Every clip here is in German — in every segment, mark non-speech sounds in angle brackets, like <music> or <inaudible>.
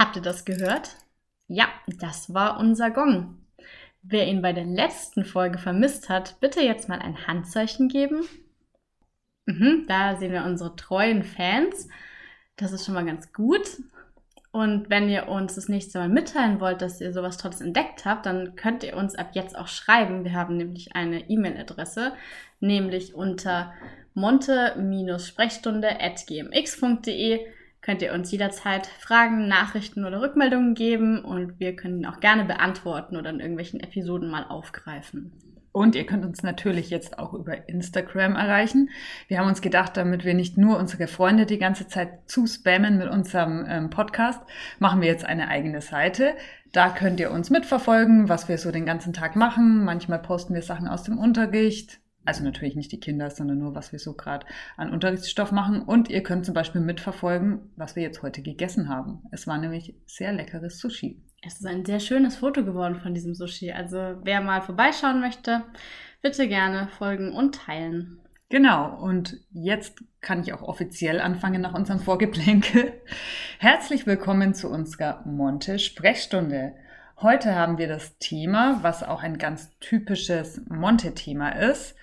Habt ihr das gehört? Ja, das war unser Gong. Wer ihn bei der letzten Folge vermisst hat, bitte jetzt mal ein Handzeichen geben. Mhm, da sehen wir unsere treuen Fans. Das ist schon mal ganz gut. Und wenn ihr uns das nächste Mal mitteilen wollt, dass ihr sowas Tolles entdeckt habt, dann könnt ihr uns ab jetzt auch schreiben. Wir haben nämlich eine E-Mail-Adresse, nämlich unter monte-sprechstunde.gmx.de könnt ihr uns jederzeit Fragen, Nachrichten oder Rückmeldungen geben und wir können auch gerne beantworten oder in irgendwelchen Episoden mal aufgreifen. Und ihr könnt uns natürlich jetzt auch über Instagram erreichen. Wir haben uns gedacht, damit wir nicht nur unsere Freunde die ganze Zeit zuspammen mit unserem ähm, Podcast, machen wir jetzt eine eigene Seite. Da könnt ihr uns mitverfolgen, was wir so den ganzen Tag machen. Manchmal posten wir Sachen aus dem Unterricht. Also natürlich nicht die Kinder, sondern nur, was wir so gerade an Unterrichtsstoff machen. Und ihr könnt zum Beispiel mitverfolgen, was wir jetzt heute gegessen haben. Es war nämlich sehr leckeres Sushi. Es ist ein sehr schönes Foto geworden von diesem Sushi. Also wer mal vorbeischauen möchte, bitte gerne folgen und teilen. Genau, und jetzt kann ich auch offiziell anfangen nach unserem Vorgeplänkel. Herzlich willkommen zu unserer Monte-Sprechstunde. Heute haben wir das Thema, was auch ein ganz typisches Monte-Thema ist,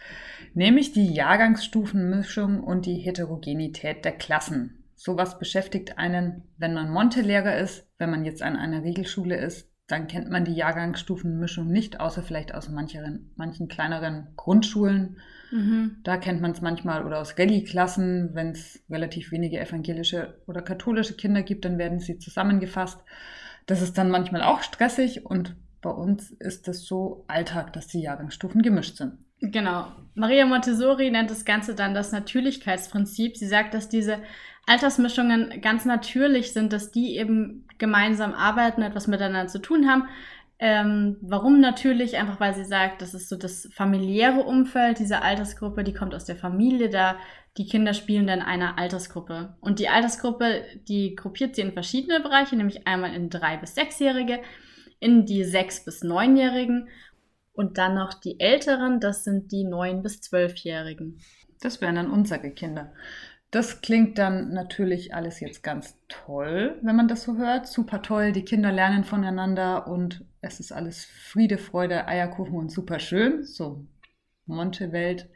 nämlich die Jahrgangsstufenmischung und die Heterogenität der Klassen. Sowas beschäftigt einen, wenn man Monte-Lehrer ist, wenn man jetzt an einer Regelschule ist, dann kennt man die Jahrgangsstufenmischung nicht, außer vielleicht aus manchen, manchen kleineren Grundschulen. Mhm. Da kennt man es manchmal oder aus Rallye-Klassen, wenn es relativ wenige evangelische oder katholische Kinder gibt, dann werden sie zusammengefasst. Das ist dann manchmal auch stressig und bei uns ist es so Alltag, dass die Jahrgangsstufen gemischt sind. Genau. Maria Montessori nennt das Ganze dann das Natürlichkeitsprinzip. Sie sagt, dass diese Altersmischungen ganz natürlich sind, dass die eben gemeinsam arbeiten, etwas miteinander zu tun haben. Ähm, warum natürlich? Einfach weil sie sagt, das ist so das familiäre Umfeld dieser Altersgruppe, die kommt aus der Familie, da die Kinder spielen dann in einer Altersgruppe. Und die Altersgruppe, die gruppiert sie in verschiedene Bereiche, nämlich einmal in drei bis sechsjährige, in die sechs bis neunjährigen und dann noch die älteren, das sind die neun bis zwölfjährigen. Das wären dann unsere Kinder. Das klingt dann natürlich alles jetzt ganz toll, wenn man das so hört. Super toll, die Kinder lernen voneinander und es ist alles Friede, Freude, Eierkuchen und super schön. So Monte-Welt.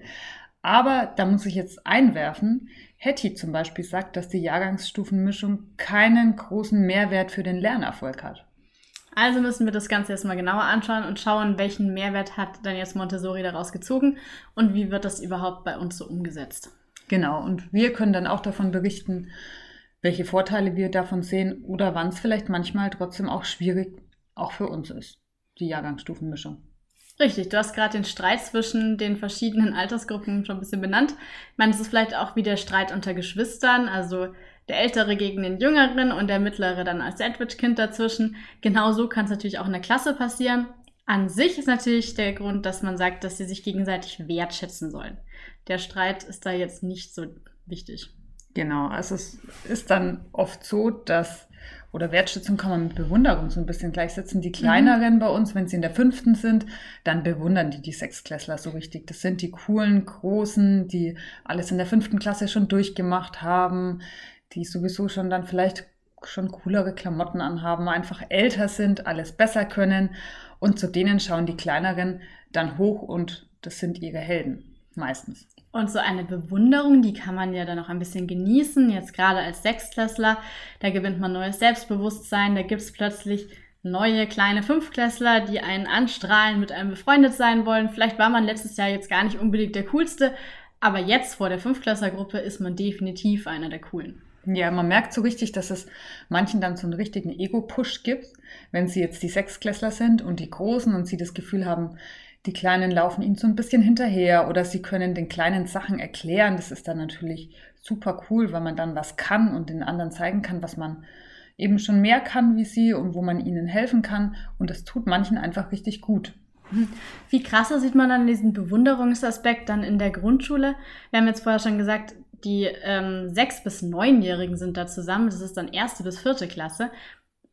Aber da muss ich jetzt einwerfen, Hetty zum Beispiel sagt, dass die Jahrgangsstufenmischung keinen großen Mehrwert für den Lernerfolg hat. Also müssen wir das Ganze jetzt mal genauer anschauen und schauen, welchen Mehrwert hat dann jetzt Montessori daraus gezogen und wie wird das überhaupt bei uns so umgesetzt. Genau, und wir können dann auch davon berichten, welche Vorteile wir davon sehen oder wann es vielleicht manchmal trotzdem auch schwierig auch für uns ist, die Jahrgangsstufenmischung. Richtig, du hast gerade den Streit zwischen den verschiedenen Altersgruppen schon ein bisschen benannt. Ich meine, es ist vielleicht auch wie der Streit unter Geschwistern, also der Ältere gegen den Jüngeren und der Mittlere dann als Sandwich-Kind dazwischen. Genauso kann es natürlich auch in der Klasse passieren. An sich ist natürlich der Grund, dass man sagt, dass sie sich gegenseitig wertschätzen sollen der Streit ist da jetzt nicht so wichtig. Genau, also es ist dann oft so, dass, oder Wertschätzung kann man mit Bewunderung so ein bisschen gleichsetzen. Die Kleineren mhm. bei uns, wenn sie in der fünften sind, dann bewundern die die Sechsklässler so richtig. Das sind die coolen, großen, die alles in der fünften Klasse schon durchgemacht haben, die sowieso schon dann vielleicht schon coolere Klamotten anhaben, einfach älter sind, alles besser können. Und zu denen schauen die Kleineren dann hoch und das sind ihre Helden. Meistens. Und so eine Bewunderung, die kann man ja dann auch ein bisschen genießen. Jetzt gerade als Sechstklässler, da gewinnt man neues Selbstbewusstsein. Da gibt es plötzlich neue kleine Fünftklässler, die einen anstrahlen, mit einem befreundet sein wollen. Vielleicht war man letztes Jahr jetzt gar nicht unbedingt der coolste, aber jetzt vor der Fünftklässlergruppe ist man definitiv einer der coolen. Ja, man merkt so richtig, dass es manchen dann so einen richtigen Ego-Push gibt, wenn sie jetzt die Sechstklässler sind und die Großen und sie das Gefühl haben, die Kleinen laufen ihnen so ein bisschen hinterher oder sie können den Kleinen Sachen erklären. Das ist dann natürlich super cool, weil man dann was kann und den anderen zeigen kann, was man eben schon mehr kann wie sie und wo man ihnen helfen kann. Und das tut manchen einfach richtig gut. Wie krasser sieht man dann diesen Bewunderungsaspekt dann in der Grundschule? Wir haben jetzt vorher schon gesagt, die ähm, sechs- bis neunjährigen sind da zusammen. Das ist dann erste bis vierte Klasse.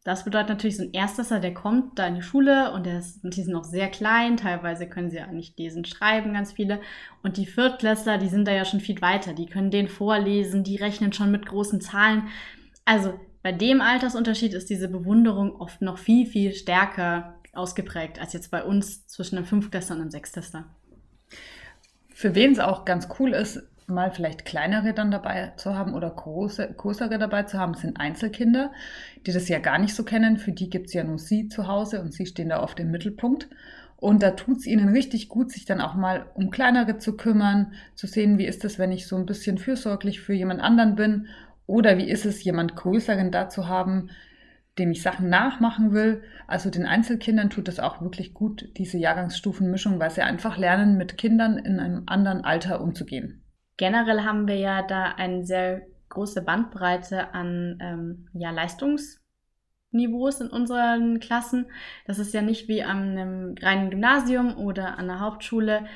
Das bedeutet natürlich, so ein Erstklässler, der kommt da in die Schule und der ist, die sind noch sehr klein, teilweise können sie ja nicht lesen, schreiben, ganz viele. Und die Viertklässler, die sind da ja schon viel weiter, die können den vorlesen, die rechnen schon mit großen Zahlen. Also bei dem Altersunterschied ist diese Bewunderung oft noch viel, viel stärker ausgeprägt als jetzt bei uns zwischen einem Fünftklässler und einem Sechstklässler. Für wen es auch ganz cool ist, mal vielleicht kleinere dann dabei zu haben oder große, größere dabei zu haben, sind Einzelkinder, die das ja gar nicht so kennen. Für die gibt es ja nur sie zu Hause und sie stehen da oft im Mittelpunkt. Und da tut es ihnen richtig gut, sich dann auch mal um kleinere zu kümmern, zu sehen, wie ist es, wenn ich so ein bisschen fürsorglich für jemand anderen bin oder wie ist es, jemand Größeren da zu haben, dem ich Sachen nachmachen will. Also den Einzelkindern tut das auch wirklich gut, diese Jahrgangsstufenmischung, weil sie einfach lernen, mit Kindern in einem anderen Alter umzugehen. Generell haben wir ja da eine sehr große Bandbreite an ähm, ja, Leistungs- Niveaus in unseren Klassen. Das ist ja nicht wie an einem reinen Gymnasium oder an der Hauptschule,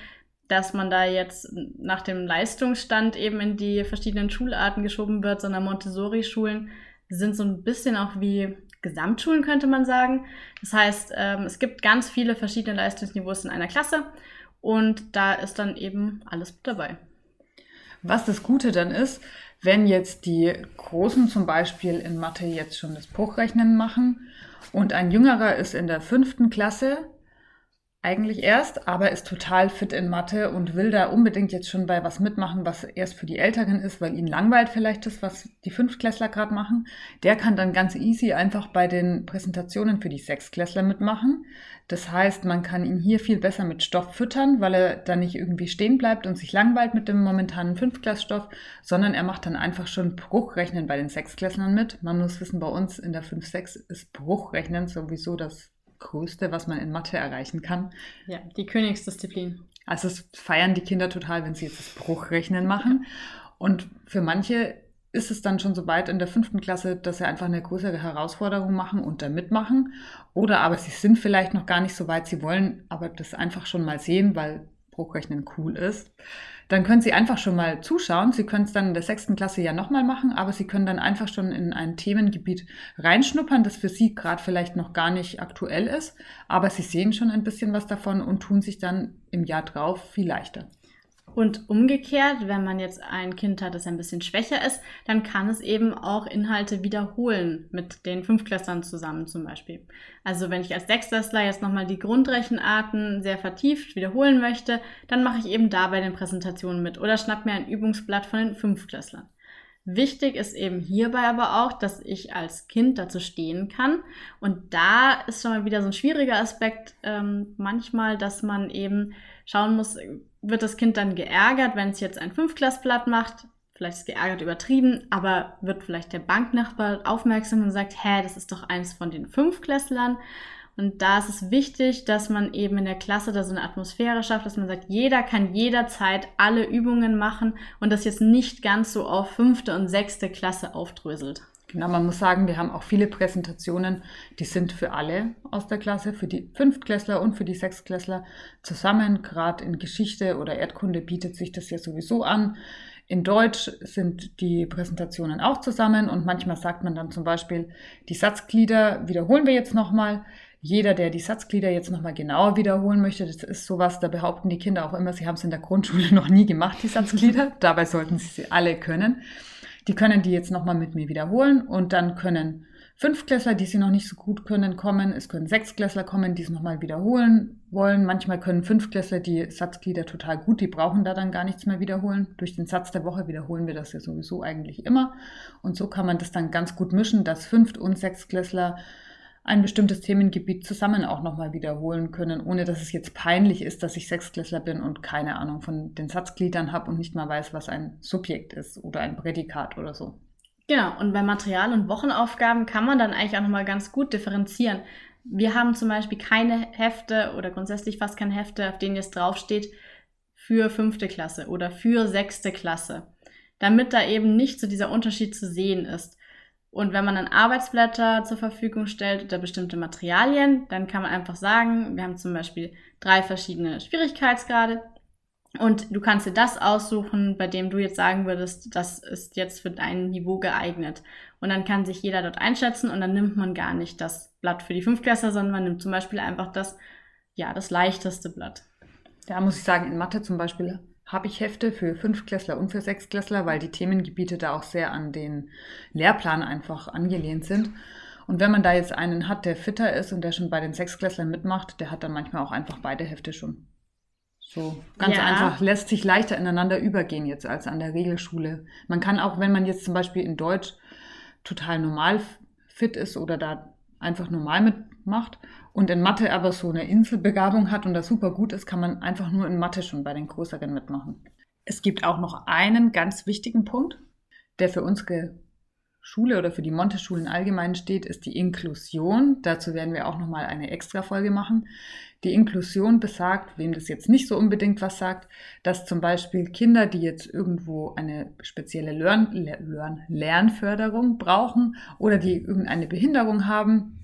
dass man da jetzt nach dem Leistungsstand eben in die verschiedenen Schularten geschoben wird, sondern Montessori-Schulen sind so ein bisschen auch wie Gesamtschulen, könnte man sagen. Das heißt, ähm, es gibt ganz viele verschiedene Leistungsniveaus in einer Klasse und da ist dann eben alles dabei. Was das Gute dann ist, wenn jetzt die Großen zum Beispiel in Mathe jetzt schon das Bruchrechnen machen und ein Jüngerer ist in der fünften Klasse, eigentlich erst, aber ist total fit in Mathe und will da unbedingt jetzt schon bei was mitmachen, was erst für die Älteren ist, weil ihn langweilt vielleicht das, was die Fünftklässler gerade machen. Der kann dann ganz easy einfach bei den Präsentationen für die Sechstklässler mitmachen. Das heißt, man kann ihn hier viel besser mit Stoff füttern, weil er dann nicht irgendwie stehen bleibt und sich langweilt mit dem momentanen Fünftklässstoff, sondern er macht dann einfach schon Bruchrechnen bei den Sechstklässlern mit. Man muss wissen, bei uns in der 5-6 ist Bruchrechnen sowieso das Größte, was man in Mathe erreichen kann. Ja, die Königsdisziplin. Also es feiern die Kinder total, wenn sie jetzt das Bruchrechnen machen. Und für manche ist es dann schon so weit in der fünften Klasse, dass sie einfach eine größere Herausforderung machen und da mitmachen. Oder aber sie sind vielleicht noch gar nicht so weit, sie wollen aber das einfach schon mal sehen, weil Bruchrechnen cool ist dann können Sie einfach schon mal zuschauen. Sie können es dann in der sechsten Klasse ja nochmal machen, aber Sie können dann einfach schon in ein Themengebiet reinschnuppern, das für Sie gerade vielleicht noch gar nicht aktuell ist, aber Sie sehen schon ein bisschen was davon und tun sich dann im Jahr drauf viel leichter. Und umgekehrt, wenn man jetzt ein Kind hat, das ein bisschen schwächer ist, dann kann es eben auch Inhalte wiederholen mit den Fünftklässlern zusammen zum Beispiel. Also wenn ich als Sechstklässler jetzt nochmal die Grundrechenarten sehr vertieft wiederholen möchte, dann mache ich eben da bei den Präsentationen mit oder schnapp mir ein Übungsblatt von den Fünftklässlern. Wichtig ist eben hierbei aber auch, dass ich als Kind dazu stehen kann. Und da ist schon mal wieder so ein schwieriger Aspekt ähm, manchmal, dass man eben schauen muss, wird das Kind dann geärgert, wenn es jetzt ein Fünfklassblatt macht. Vielleicht ist geärgert übertrieben, aber wird vielleicht der Banknachbar aufmerksam und sagt, hä, das ist doch eins von den Fünfklässlern. Und da ist es wichtig, dass man eben in der Klasse da so eine Atmosphäre schafft, dass man sagt, jeder kann jederzeit alle Übungen machen und das jetzt nicht ganz so auf fünfte und sechste Klasse aufdröselt. Genau, man muss sagen, wir haben auch viele Präsentationen, die sind für alle aus der Klasse, für die Fünftklässler und für die Sechstklässler zusammen. Gerade in Geschichte oder Erdkunde bietet sich das ja sowieso an. In Deutsch sind die Präsentationen auch zusammen und manchmal sagt man dann zum Beispiel, die Satzglieder wiederholen wir jetzt nochmal. Jeder, der die Satzglieder jetzt nochmal genauer wiederholen möchte, das ist sowas, da behaupten die Kinder auch immer, sie haben es in der Grundschule <laughs> noch nie gemacht, die Satzglieder. Dabei sollten sie sie alle können. Die können die jetzt nochmal mit mir wiederholen und dann können Fünftklässler, die sie noch nicht so gut können, kommen. Es können Sechsklässler kommen, die es nochmal wiederholen wollen. Manchmal können Fünftklässler die Satzglieder total gut, die brauchen da dann gar nichts mehr wiederholen. Durch den Satz der Woche wiederholen wir das ja sowieso eigentlich immer. Und so kann man das dann ganz gut mischen, dass Fünft- und Sechsklässler ein bestimmtes Themengebiet zusammen auch nochmal wiederholen können, ohne dass es jetzt peinlich ist, dass ich Sechsklässler bin und keine Ahnung von den Satzgliedern habe und nicht mal weiß, was ein Subjekt ist oder ein Prädikat oder so. Genau, und bei Material- und Wochenaufgaben kann man dann eigentlich auch nochmal ganz gut differenzieren. Wir haben zum Beispiel keine Hefte oder grundsätzlich fast keine Hefte, auf denen jetzt draufsteht für fünfte Klasse oder für sechste Klasse, damit da eben nicht so dieser Unterschied zu sehen ist. Und wenn man dann Arbeitsblätter zur Verfügung stellt oder bestimmte Materialien, dann kann man einfach sagen, wir haben zum Beispiel drei verschiedene Schwierigkeitsgrade und du kannst dir das aussuchen, bei dem du jetzt sagen würdest, das ist jetzt für dein Niveau geeignet. Und dann kann sich jeder dort einschätzen und dann nimmt man gar nicht das Blatt für die Fünftklässler, sondern man nimmt zum Beispiel einfach das, ja, das leichteste Blatt. Da muss ich sagen, in Mathe zum Beispiel habe ich Hefte für Fünfklässler und für Sechsklässler, weil die Themengebiete da auch sehr an den Lehrplan einfach angelehnt sind. Und wenn man da jetzt einen hat, der fitter ist und der schon bei den Sechsklässlern mitmacht, der hat dann manchmal auch einfach beide Hefte schon. So ganz ja. einfach, lässt sich leichter ineinander übergehen jetzt als an der Regelschule. Man kann auch, wenn man jetzt zum Beispiel in Deutsch total normal fit ist oder da einfach normal mitmacht und in Mathe aber so eine Inselbegabung hat und das super gut ist, kann man einfach nur in Mathe schon bei den Größeren mitmachen. Es gibt auch noch einen ganz wichtigen Punkt, der für unsere Schule oder für die Monte-Schulen allgemein steht, ist die Inklusion. Dazu werden wir auch nochmal eine extra Folge machen. Die Inklusion besagt, wem das jetzt nicht so unbedingt was sagt, dass zum Beispiel Kinder, die jetzt irgendwo eine spezielle Lern Lern Lernförderung brauchen oder die irgendeine Behinderung haben,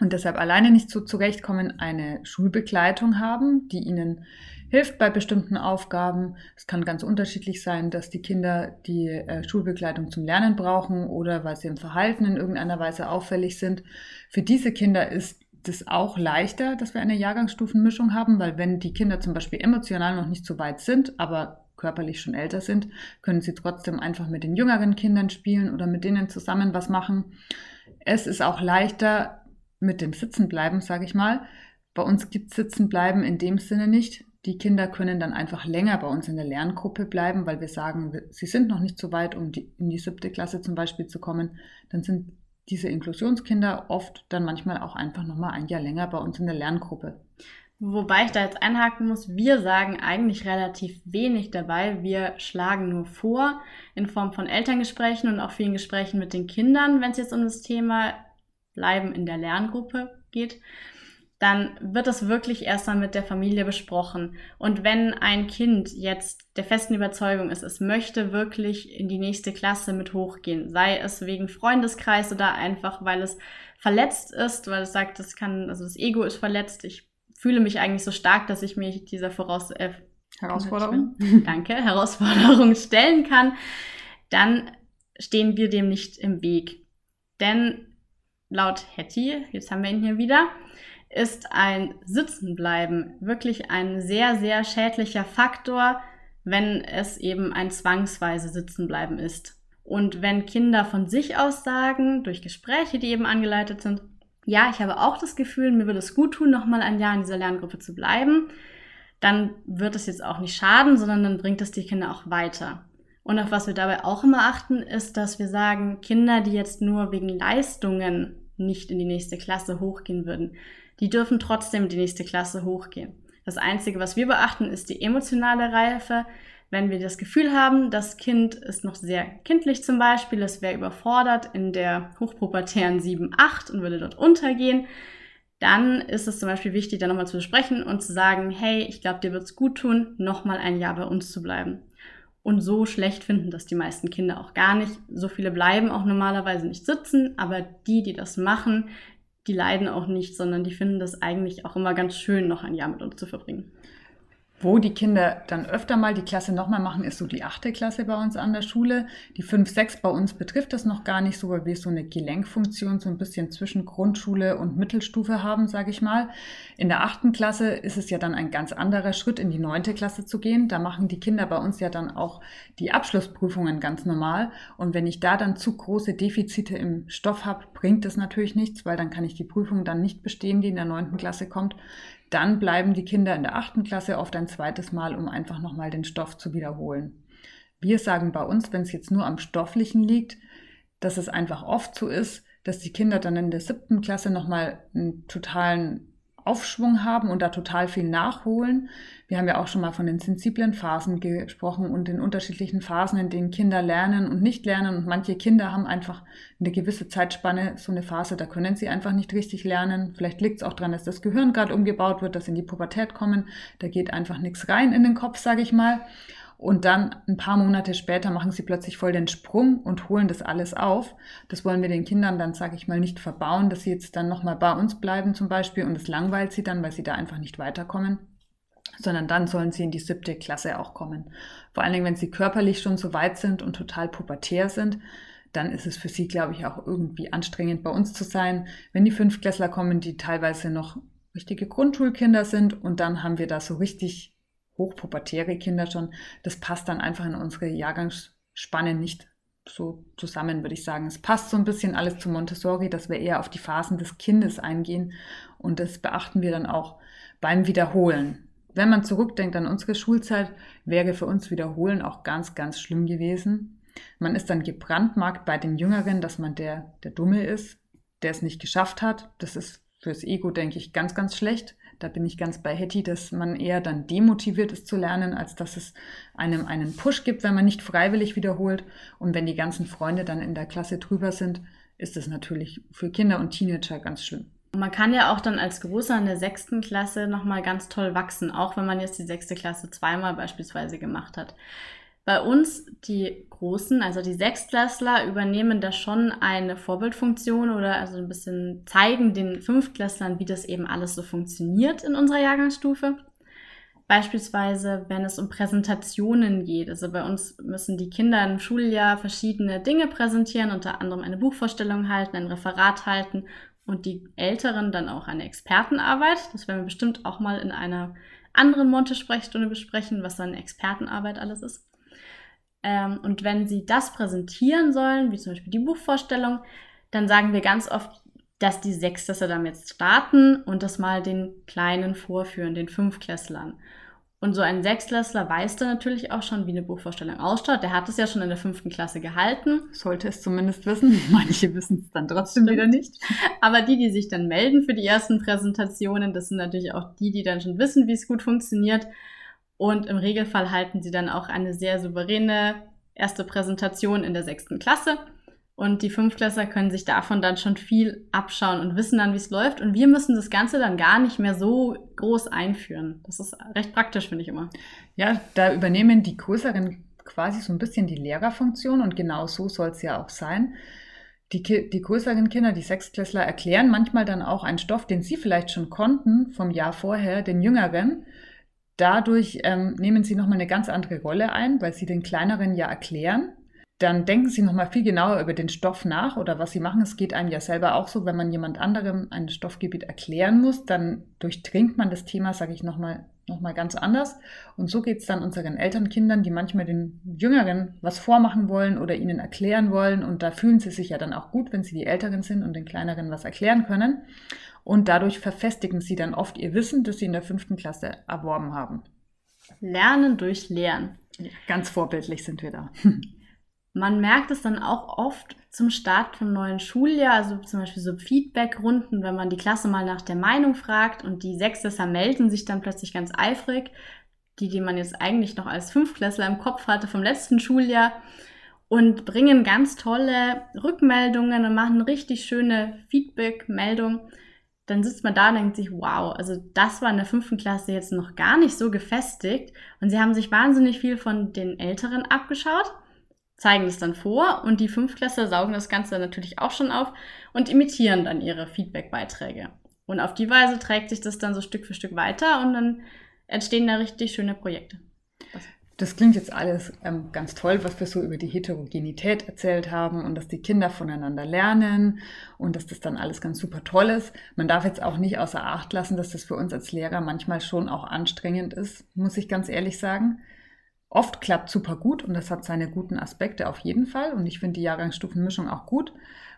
und deshalb alleine nicht so zurechtkommen, eine Schulbegleitung haben, die ihnen hilft bei bestimmten Aufgaben. Es kann ganz unterschiedlich sein, dass die Kinder die äh, Schulbegleitung zum Lernen brauchen oder weil sie im Verhalten in irgendeiner Weise auffällig sind. Für diese Kinder ist es auch leichter, dass wir eine Jahrgangsstufenmischung haben, weil wenn die Kinder zum Beispiel emotional noch nicht so weit sind, aber körperlich schon älter sind, können sie trotzdem einfach mit den jüngeren Kindern spielen oder mit denen zusammen was machen. Es ist auch leichter, mit dem Sitzenbleiben, sage ich mal. Bei uns gibt Sitzenbleiben in dem Sinne nicht. Die Kinder können dann einfach länger bei uns in der Lerngruppe bleiben, weil wir sagen, sie sind noch nicht so weit, um die, in die siebte Klasse zum Beispiel zu kommen. Dann sind diese Inklusionskinder oft dann manchmal auch einfach nochmal ein Jahr länger bei uns in der Lerngruppe. Wobei ich da jetzt einhaken muss, wir sagen eigentlich relativ wenig dabei. Wir schlagen nur vor in Form von Elterngesprächen und auch vielen Gesprächen mit den Kindern, wenn es jetzt um das Thema Bleiben in der Lerngruppe geht, dann wird das wirklich erst mal mit der Familie besprochen. Und wenn ein Kind jetzt der festen Überzeugung ist, es möchte wirklich in die nächste Klasse mit hochgehen, sei es wegen Freundeskreis oder einfach, weil es verletzt ist, weil es sagt, das kann, also das Ego ist verletzt, ich fühle mich eigentlich so stark, dass ich mich dieser Voraus äh, Herausforderung, danke, Herausforderung stellen kann, dann stehen wir dem nicht im Weg. Denn laut Hetty, jetzt haben wir ihn hier wieder, ist ein Sitzenbleiben wirklich ein sehr, sehr schädlicher Faktor, wenn es eben ein zwangsweise Sitzenbleiben ist. Und wenn Kinder von sich aus sagen, durch Gespräche, die eben angeleitet sind, ja, ich habe auch das Gefühl, mir würde es gut tun, nochmal ein Jahr in dieser Lerngruppe zu bleiben, dann wird es jetzt auch nicht schaden, sondern dann bringt es die Kinder auch weiter. Und auf was wir dabei auch immer achten, ist, dass wir sagen, Kinder, die jetzt nur wegen Leistungen nicht in die nächste Klasse hochgehen würden, die dürfen trotzdem in die nächste Klasse hochgehen. Das Einzige, was wir beachten, ist die emotionale Reife. Wenn wir das Gefühl haben, das Kind ist noch sehr kindlich zum Beispiel, es wäre überfordert in der hochpubertären 7, 8 und würde dort untergehen, dann ist es zum Beispiel wichtig, da nochmal zu besprechen und zu sagen, hey, ich glaube, dir wird es gut tun, nochmal ein Jahr bei uns zu bleiben. Und so schlecht finden das die meisten Kinder auch gar nicht. So viele bleiben auch normalerweise nicht sitzen, aber die, die das machen, die leiden auch nicht, sondern die finden das eigentlich auch immer ganz schön, noch ein Jahr mit uns zu verbringen. Wo die Kinder dann öfter mal die Klasse nochmal machen, ist so die achte Klasse bei uns an der Schule. Die 5, 6 bei uns betrifft das noch gar nicht so, weil wir so eine Gelenkfunktion so ein bisschen zwischen Grundschule und Mittelstufe haben, sage ich mal. In der achten Klasse ist es ja dann ein ganz anderer Schritt, in die neunte Klasse zu gehen. Da machen die Kinder bei uns ja dann auch die Abschlussprüfungen ganz normal. Und wenn ich da dann zu große Defizite im Stoff habe, bringt das natürlich nichts, weil dann kann ich die Prüfung dann nicht bestehen, die in der neunten Klasse kommt dann bleiben die Kinder in der achten Klasse oft ein zweites Mal, um einfach nochmal den Stoff zu wiederholen. Wir sagen bei uns, wenn es jetzt nur am Stofflichen liegt, dass es einfach oft so ist, dass die Kinder dann in der siebten Klasse nochmal einen totalen Aufschwung haben und da total viel nachholen. Wir haben ja auch schon mal von den sensiblen Phasen gesprochen und den unterschiedlichen Phasen, in denen Kinder lernen und nicht lernen. Und manche Kinder haben einfach eine gewisse Zeitspanne so eine Phase, da können sie einfach nicht richtig lernen. Vielleicht liegt es auch daran, dass das Gehirn gerade umgebaut wird, dass sie in die Pubertät kommen. Da geht einfach nichts rein in den Kopf, sage ich mal. Und dann ein paar Monate später machen sie plötzlich voll den Sprung und holen das alles auf. Das wollen wir den Kindern dann, sage ich mal, nicht verbauen, dass sie jetzt dann nochmal bei uns bleiben zum Beispiel und es langweilt sie dann, weil sie da einfach nicht weiterkommen sondern dann sollen sie in die siebte Klasse auch kommen. Vor allen Dingen, wenn sie körperlich schon so weit sind und total pubertär sind, dann ist es für sie, glaube ich, auch irgendwie anstrengend, bei uns zu sein. Wenn die Fünftklässler kommen, die teilweise noch richtige Grundschulkinder sind und dann haben wir da so richtig hochpubertäre Kinder schon, das passt dann einfach in unsere Jahrgangsspanne nicht so zusammen, würde ich sagen. Es passt so ein bisschen alles zu Montessori, dass wir eher auf die Phasen des Kindes eingehen und das beachten wir dann auch beim Wiederholen. Wenn man zurückdenkt an unsere Schulzeit, wäre für uns Wiederholen auch ganz, ganz schlimm gewesen. Man ist dann gebrandmarkt bei den Jüngeren, dass man der, der Dumme ist, der es nicht geschafft hat. Das ist fürs Ego, denke ich, ganz, ganz schlecht. Da bin ich ganz bei Hetty, dass man eher dann demotiviert ist zu lernen, als dass es einem einen Push gibt, wenn man nicht freiwillig wiederholt. Und wenn die ganzen Freunde dann in der Klasse drüber sind, ist es natürlich für Kinder und Teenager ganz schlimm. man kann ja auch dann als Großer in der sechsten Klasse nochmal ganz toll wachsen, auch wenn man jetzt die sechste Klasse zweimal beispielsweise gemacht hat. Bei uns, die Großen, also die Sechstklässler, übernehmen da schon eine Vorbildfunktion oder also ein bisschen zeigen den Fünftklässlern, wie das eben alles so funktioniert in unserer Jahrgangsstufe. Beispielsweise, wenn es um Präsentationen geht. Also bei uns müssen die Kinder im Schuljahr verschiedene Dinge präsentieren, unter anderem eine Buchvorstellung halten, ein Referat halten und die Älteren dann auch eine Expertenarbeit. Das werden wir bestimmt auch mal in einer anderen Monte-Sprechstunde besprechen, was dann Expertenarbeit alles ist. Ähm, und wenn sie das präsentieren sollen, wie zum Beispiel die Buchvorstellung, dann sagen wir ganz oft, dass die Sechstklässler damit jetzt starten und das mal den Kleinen vorführen, den Fünfklässlern. Und so ein Sechstklässler weiß dann natürlich auch schon, wie eine Buchvorstellung ausschaut. Der hat es ja schon in der fünften Klasse gehalten. Sollte es zumindest wissen. <laughs> Manche wissen es dann trotzdem Stimmt. wieder nicht. Aber die, die sich dann melden für die ersten Präsentationen, das sind natürlich auch die, die dann schon wissen, wie es gut funktioniert. Und im Regelfall halten sie dann auch eine sehr souveräne erste Präsentation in der sechsten Klasse. Und die Fünftklässler können sich davon dann schon viel abschauen und wissen dann, wie es läuft. Und wir müssen das Ganze dann gar nicht mehr so groß einführen. Das ist recht praktisch, finde ich immer. Ja, da übernehmen die Größeren quasi so ein bisschen die Lehrerfunktion und genau so soll es ja auch sein. Die, die größeren Kinder, die Sechstklässler, erklären manchmal dann auch einen Stoff, den sie vielleicht schon konnten vom Jahr vorher, den Jüngeren. Dadurch ähm, nehmen sie nochmal eine ganz andere Rolle ein, weil sie den Kleineren ja erklären. Dann denken sie nochmal viel genauer über den Stoff nach oder was sie machen. Es geht einem ja selber auch so, wenn man jemand anderem ein Stoffgebiet erklären muss, dann durchdringt man das Thema, sage ich nochmal, noch mal ganz anders. Und so geht es dann unseren Elternkindern, die manchmal den Jüngeren was vormachen wollen oder ihnen erklären wollen. Und da fühlen sie sich ja dann auch gut, wenn sie die Älteren sind und den Kleineren was erklären können und dadurch verfestigen sie dann oft ihr Wissen, das sie in der fünften Klasse erworben haben. Lernen durch Lernen. Ganz vorbildlich sind wir da. <laughs> Man merkt es dann auch oft zum Start vom neuen Schuljahr, also zum Beispiel so Feedback-Runden, wenn man die Klasse mal nach der Meinung fragt und die Sechstklässler melden sich dann plötzlich ganz eifrig, die, die man jetzt eigentlich noch als Fünftklässler im Kopf hatte vom letzten Schuljahr und bringen ganz tolle Rückmeldungen und machen richtig schöne Feedback-Meldungen dann sitzt man da und denkt sich, wow, also das war in der fünften Klasse jetzt noch gar nicht so gefestigt. Und sie haben sich wahnsinnig viel von den Älteren abgeschaut, zeigen es dann vor und die Fünftklässler saugen das Ganze natürlich auch schon auf und imitieren dann ihre Feedback-Beiträge. Und auf die Weise trägt sich das dann so Stück für Stück weiter und dann entstehen da richtig schöne Projekte. Das klingt jetzt alles ähm, ganz toll, was wir so über die Heterogenität erzählt haben und dass die Kinder voneinander lernen und dass das dann alles ganz super toll ist. Man darf jetzt auch nicht außer Acht lassen, dass das für uns als Lehrer manchmal schon auch anstrengend ist, muss ich ganz ehrlich sagen. Oft klappt super gut und das hat seine guten Aspekte auf jeden Fall und ich finde die Jahrgangsstufenmischung auch gut.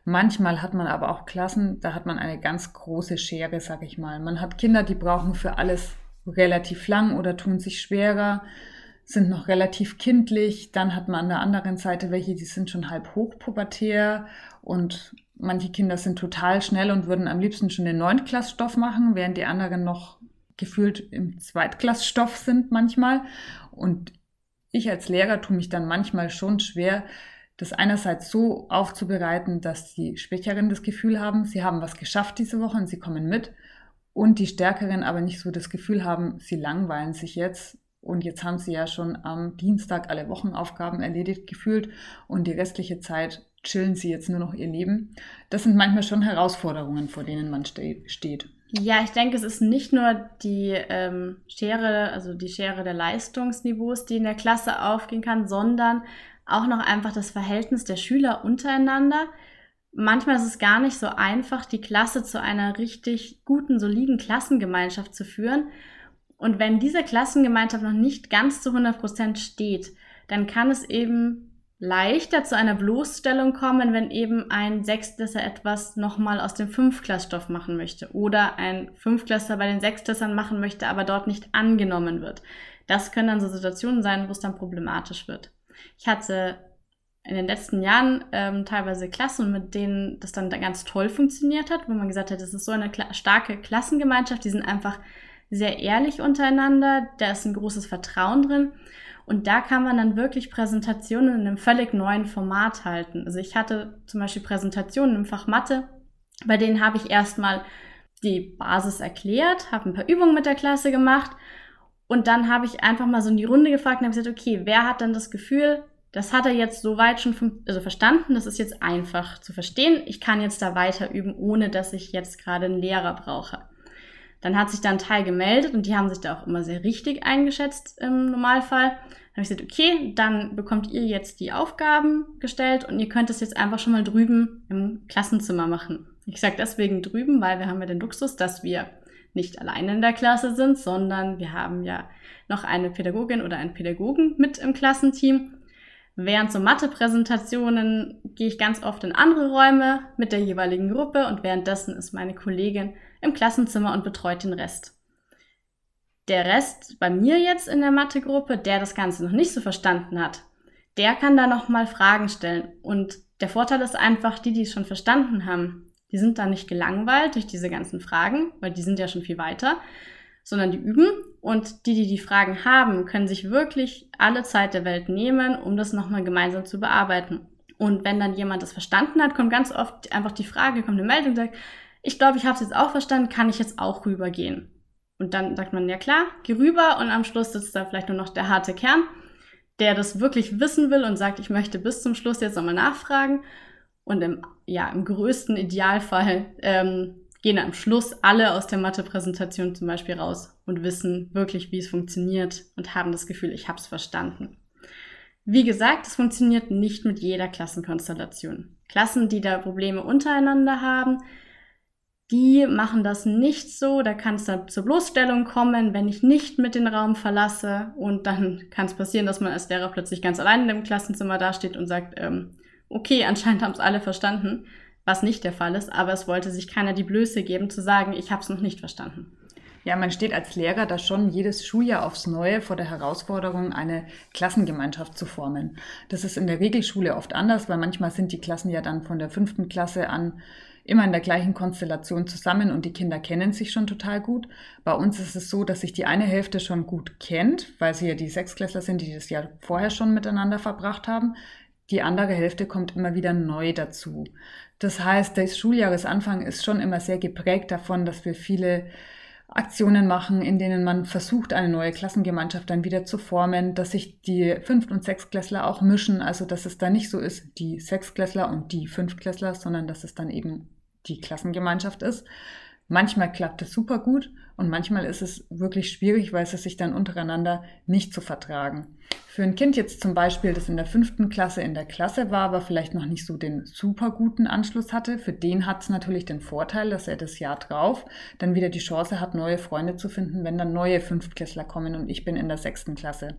Manchmal hat man aber auch Klassen, da hat man eine ganz große Schere, sag ich mal. Man hat Kinder, die brauchen für alles relativ lang oder tun sich schwerer sind noch relativ kindlich. Dann hat man an der anderen Seite welche, die sind schon halb hochpubertär und manche Kinder sind total schnell und würden am liebsten schon den Neuntklassstoff machen, während die anderen noch gefühlt im Zweitklassstoff sind manchmal. Und ich als Lehrer tue mich dann manchmal schon schwer, das einerseits so aufzubereiten, dass die Schwächeren das Gefühl haben, sie haben was geschafft diese Woche und sie kommen mit und die Stärkeren aber nicht so das Gefühl haben, sie langweilen sich jetzt und jetzt haben sie ja schon am Dienstag alle Wochenaufgaben erledigt gefühlt und die restliche Zeit chillen sie jetzt nur noch ihr Leben. Das sind manchmal schon Herausforderungen, vor denen man ste steht. Ja, ich denke, es ist nicht nur die ähm, Schere, also die Schere der Leistungsniveaus, die in der Klasse aufgehen kann, sondern auch noch einfach das Verhältnis der Schüler untereinander. Manchmal ist es gar nicht so einfach, die Klasse zu einer richtig guten, soliden Klassengemeinschaft zu führen. Und wenn diese Klassengemeinschaft noch nicht ganz zu 100 Prozent steht, dann kann es eben leichter zu einer Bloßstellung kommen, wenn eben ein Sechstklässler etwas nochmal aus dem Fünfklassstoff machen möchte oder ein Fünftklässler bei den Sechstklässlern machen möchte, aber dort nicht angenommen wird. Das können dann so Situationen sein, wo es dann problematisch wird. Ich hatte in den letzten Jahren ähm, teilweise Klassen, mit denen das dann ganz toll funktioniert hat, wo man gesagt hat, es ist so eine kla starke Klassengemeinschaft, die sind einfach sehr ehrlich untereinander, da ist ein großes Vertrauen drin. Und da kann man dann wirklich Präsentationen in einem völlig neuen Format halten. Also ich hatte zum Beispiel Präsentationen im Fach Mathe, bei denen habe ich erstmal die Basis erklärt, habe ein paar Übungen mit der Klasse gemacht und dann habe ich einfach mal so in die Runde gefragt und habe gesagt, okay, wer hat dann das Gefühl, das hat er jetzt soweit schon also verstanden, das ist jetzt einfach zu verstehen. Ich kann jetzt da weiter üben, ohne dass ich jetzt gerade einen Lehrer brauche. Dann hat sich da ein Teil gemeldet und die haben sich da auch immer sehr richtig eingeschätzt im Normalfall. Dann habe ich gesagt, okay, dann bekommt ihr jetzt die Aufgaben gestellt und ihr könnt es jetzt einfach schon mal drüben im Klassenzimmer machen. Ich sage deswegen drüben, weil wir haben ja den Luxus, dass wir nicht alleine in der Klasse sind, sondern wir haben ja noch eine Pädagogin oder einen Pädagogen mit im Klassenteam. Während so Mathe-Präsentationen gehe ich ganz oft in andere Räume mit der jeweiligen Gruppe und währenddessen ist meine Kollegin im Klassenzimmer und betreut den Rest. Der Rest bei mir jetzt in der Mathe-Gruppe, der das Ganze noch nicht so verstanden hat, der kann da nochmal Fragen stellen. Und der Vorteil ist einfach, die, die es schon verstanden haben, die sind da nicht gelangweilt durch diese ganzen Fragen, weil die sind ja schon viel weiter, sondern die üben. Und die, die die Fragen haben, können sich wirklich alle Zeit der Welt nehmen, um das nochmal gemeinsam zu bearbeiten. Und wenn dann jemand das verstanden hat, kommt ganz oft einfach die Frage, kommt eine Meldung sagt, ich glaube, ich habe es jetzt auch verstanden, kann ich jetzt auch rübergehen? Und dann sagt man, ja klar, geh rüber und am Schluss sitzt da vielleicht nur noch der harte Kern, der das wirklich wissen will und sagt, ich möchte bis zum Schluss jetzt nochmal nachfragen. Und im, ja, im größten Idealfall ähm, gehen am Schluss alle aus der Mathe-Präsentation zum Beispiel raus und wissen wirklich, wie es funktioniert und haben das Gefühl, ich habe es verstanden. Wie gesagt, es funktioniert nicht mit jeder Klassenkonstellation. Klassen, die da Probleme untereinander haben, die machen das nicht so. Da kann es dann zur Bloßstellung kommen, wenn ich nicht mit den Raum verlasse. Und dann kann es passieren, dass man als Lehrer plötzlich ganz allein im Klassenzimmer dasteht und sagt, ähm, okay, anscheinend haben es alle verstanden, was nicht der Fall ist. Aber es wollte sich keiner die Blöße geben zu sagen, ich habe es noch nicht verstanden. Ja, man steht als Lehrer da schon jedes Schuljahr aufs Neue vor der Herausforderung, eine Klassengemeinschaft zu formen. Das ist in der Regelschule oft anders, weil manchmal sind die Klassen ja dann von der fünften Klasse an immer in der gleichen Konstellation zusammen und die Kinder kennen sich schon total gut. Bei uns ist es so, dass sich die eine Hälfte schon gut kennt, weil sie ja die Sechsklässler sind, die das Jahr vorher schon miteinander verbracht haben. Die andere Hälfte kommt immer wieder neu dazu. Das heißt, der Schuljahresanfang ist schon immer sehr geprägt davon, dass wir viele Aktionen machen, in denen man versucht, eine neue Klassengemeinschaft dann wieder zu formen, dass sich die Fünft- und Sechstklässler auch mischen, also dass es da nicht so ist, die Sechstklässler und die Fünftklässler, sondern dass es dann eben die Klassengemeinschaft ist. Manchmal klappt es super gut und manchmal ist es wirklich schwierig, weil es sich dann untereinander nicht zu vertragen. Für ein Kind jetzt zum Beispiel, das in der fünften Klasse in der Klasse war, aber vielleicht noch nicht so den super guten Anschluss hatte, für den hat es natürlich den Vorteil, dass er das Jahr drauf dann wieder die Chance hat, neue Freunde zu finden, wenn dann neue Fünftklässler kommen und ich bin in der sechsten Klasse.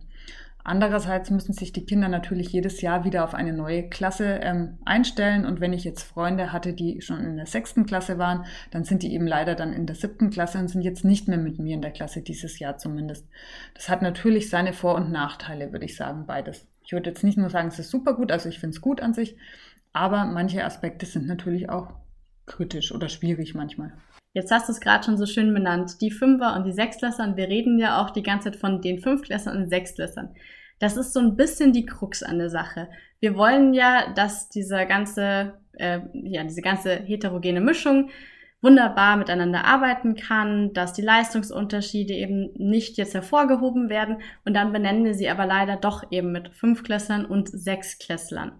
Andererseits müssen sich die Kinder natürlich jedes Jahr wieder auf eine neue Klasse ähm, einstellen. Und wenn ich jetzt Freunde hatte, die schon in der sechsten Klasse waren, dann sind die eben leider dann in der siebten Klasse und sind jetzt nicht mehr mit mir in der Klasse, dieses Jahr zumindest. Das hat natürlich seine Vor- und Nachteile, würde ich sagen, beides. Ich würde jetzt nicht nur sagen, es ist super gut, also ich finde es gut an sich, aber manche Aspekte sind natürlich auch kritisch oder schwierig manchmal. Jetzt hast du es gerade schon so schön benannt, die Fünfer und die Sechsklässler. Wir reden ja auch die ganze Zeit von den Fünftklässlern und Sechsklässlern. Das ist so ein bisschen die Krux an der Sache. Wir wollen ja, dass diese ganze, äh, ja, diese ganze heterogene Mischung wunderbar miteinander arbeiten kann, dass die Leistungsunterschiede eben nicht jetzt hervorgehoben werden und dann benennen wir sie aber leider doch eben mit Fünfklässlern und Sechsklässlern.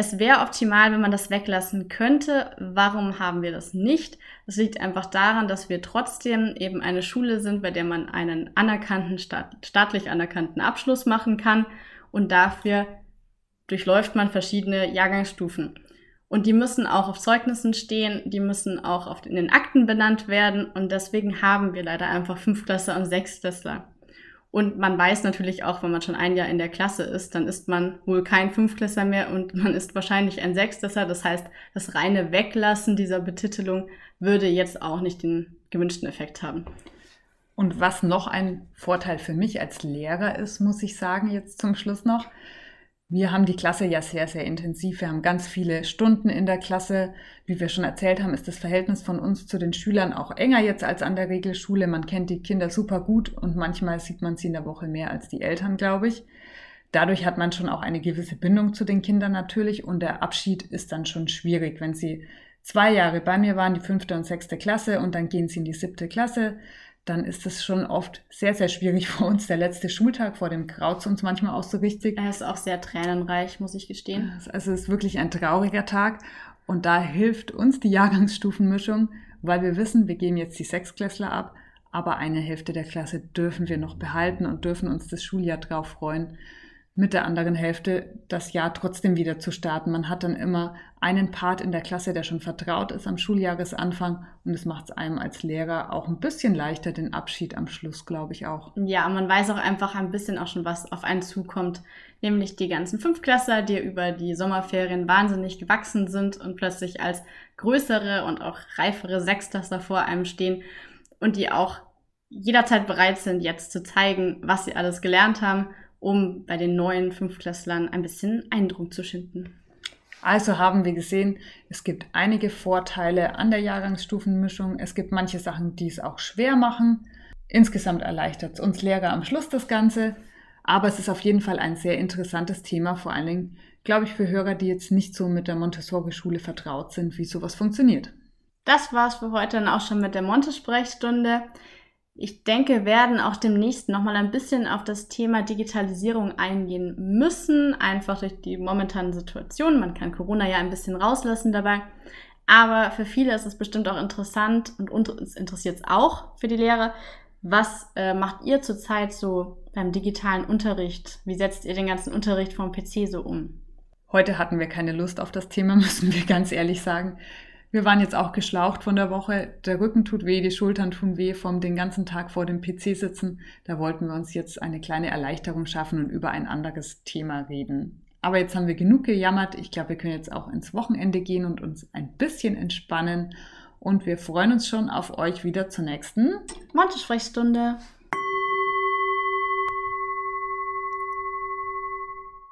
Es wäre optimal, wenn man das weglassen könnte. Warum haben wir das nicht? Das liegt einfach daran, dass wir trotzdem eben eine Schule sind, bei der man einen anerkannten, staatlich anerkannten Abschluss machen kann und dafür durchläuft man verschiedene Jahrgangsstufen. Und die müssen auch auf Zeugnissen stehen, die müssen auch in den Akten benannt werden. Und deswegen haben wir leider einfach Fünftklässler und Sechstklässler. Und man weiß natürlich auch, wenn man schon ein Jahr in der Klasse ist, dann ist man wohl kein Fünftklässler mehr und man ist wahrscheinlich ein Sechstklässler. Das heißt, das reine Weglassen dieser Betitelung würde jetzt auch nicht den gewünschten Effekt haben. Und was noch ein Vorteil für mich als Lehrer ist, muss ich sagen, jetzt zum Schluss noch, wir haben die Klasse ja sehr, sehr intensiv. Wir haben ganz viele Stunden in der Klasse. Wie wir schon erzählt haben, ist das Verhältnis von uns zu den Schülern auch enger jetzt als an der Regelschule. Man kennt die Kinder super gut und manchmal sieht man sie in der Woche mehr als die Eltern, glaube ich. Dadurch hat man schon auch eine gewisse Bindung zu den Kindern natürlich und der Abschied ist dann schon schwierig, wenn sie zwei Jahre bei mir waren, die fünfte und sechste Klasse und dann gehen sie in die siebte Klasse dann ist es schon oft sehr, sehr schwierig <laughs> für uns. Der letzte Schultag vor dem graut uns manchmal auch so richtig. Er ist auch sehr tränenreich, muss ich gestehen. Also es ist wirklich ein trauriger Tag. Und da hilft uns die Jahrgangsstufenmischung, weil wir wissen, wir geben jetzt die Sechsklässler ab, aber eine Hälfte der Klasse dürfen wir noch behalten und dürfen uns das Schuljahr drauf freuen mit der anderen Hälfte das Jahr trotzdem wieder zu starten. Man hat dann immer einen Part in der Klasse, der schon vertraut ist am Schuljahresanfang und es macht es einem als Lehrer auch ein bisschen leichter, den Abschied am Schluss, glaube ich auch. Ja, man weiß auch einfach ein bisschen auch schon, was auf einen zukommt, nämlich die ganzen Fünftklässler, die über die Sommerferien wahnsinnig gewachsen sind und plötzlich als größere und auch reifere Sechstklässler vor einem stehen und die auch jederzeit bereit sind, jetzt zu zeigen, was sie alles gelernt haben um bei den neuen Fünftklässlern ein bisschen Eindruck zu schinden. Also haben wir gesehen, es gibt einige Vorteile an der Jahrgangsstufenmischung. Es gibt manche Sachen, die es auch schwer machen. Insgesamt erleichtert es uns Lehrer am Schluss das Ganze. Aber es ist auf jeden Fall ein sehr interessantes Thema, vor allen Dingen, glaube ich, für Hörer, die jetzt nicht so mit der Montessori-Schule vertraut sind, wie sowas funktioniert. Das war's für heute dann auch schon mit der Monte-Sprechstunde. Ich denke, werden auch demnächst nochmal ein bisschen auf das Thema Digitalisierung eingehen müssen, einfach durch die momentane Situation. Man kann Corona ja ein bisschen rauslassen dabei. Aber für viele ist es bestimmt auch interessant und es interessiert es auch für die Lehrer. Was äh, macht ihr zurzeit so beim digitalen Unterricht? Wie setzt ihr den ganzen Unterricht vom PC so um? Heute hatten wir keine Lust auf das Thema, <laughs> müssen wir ganz ehrlich sagen. Wir waren jetzt auch geschlaucht von der Woche. Der Rücken tut weh, die Schultern tun weh vom den ganzen Tag vor dem PC sitzen. Da wollten wir uns jetzt eine kleine Erleichterung schaffen und über ein anderes Thema reden. Aber jetzt haben wir genug gejammert. Ich glaube, wir können jetzt auch ins Wochenende gehen und uns ein bisschen entspannen. Und wir freuen uns schon auf euch wieder zur nächsten Monte-Sprechstunde.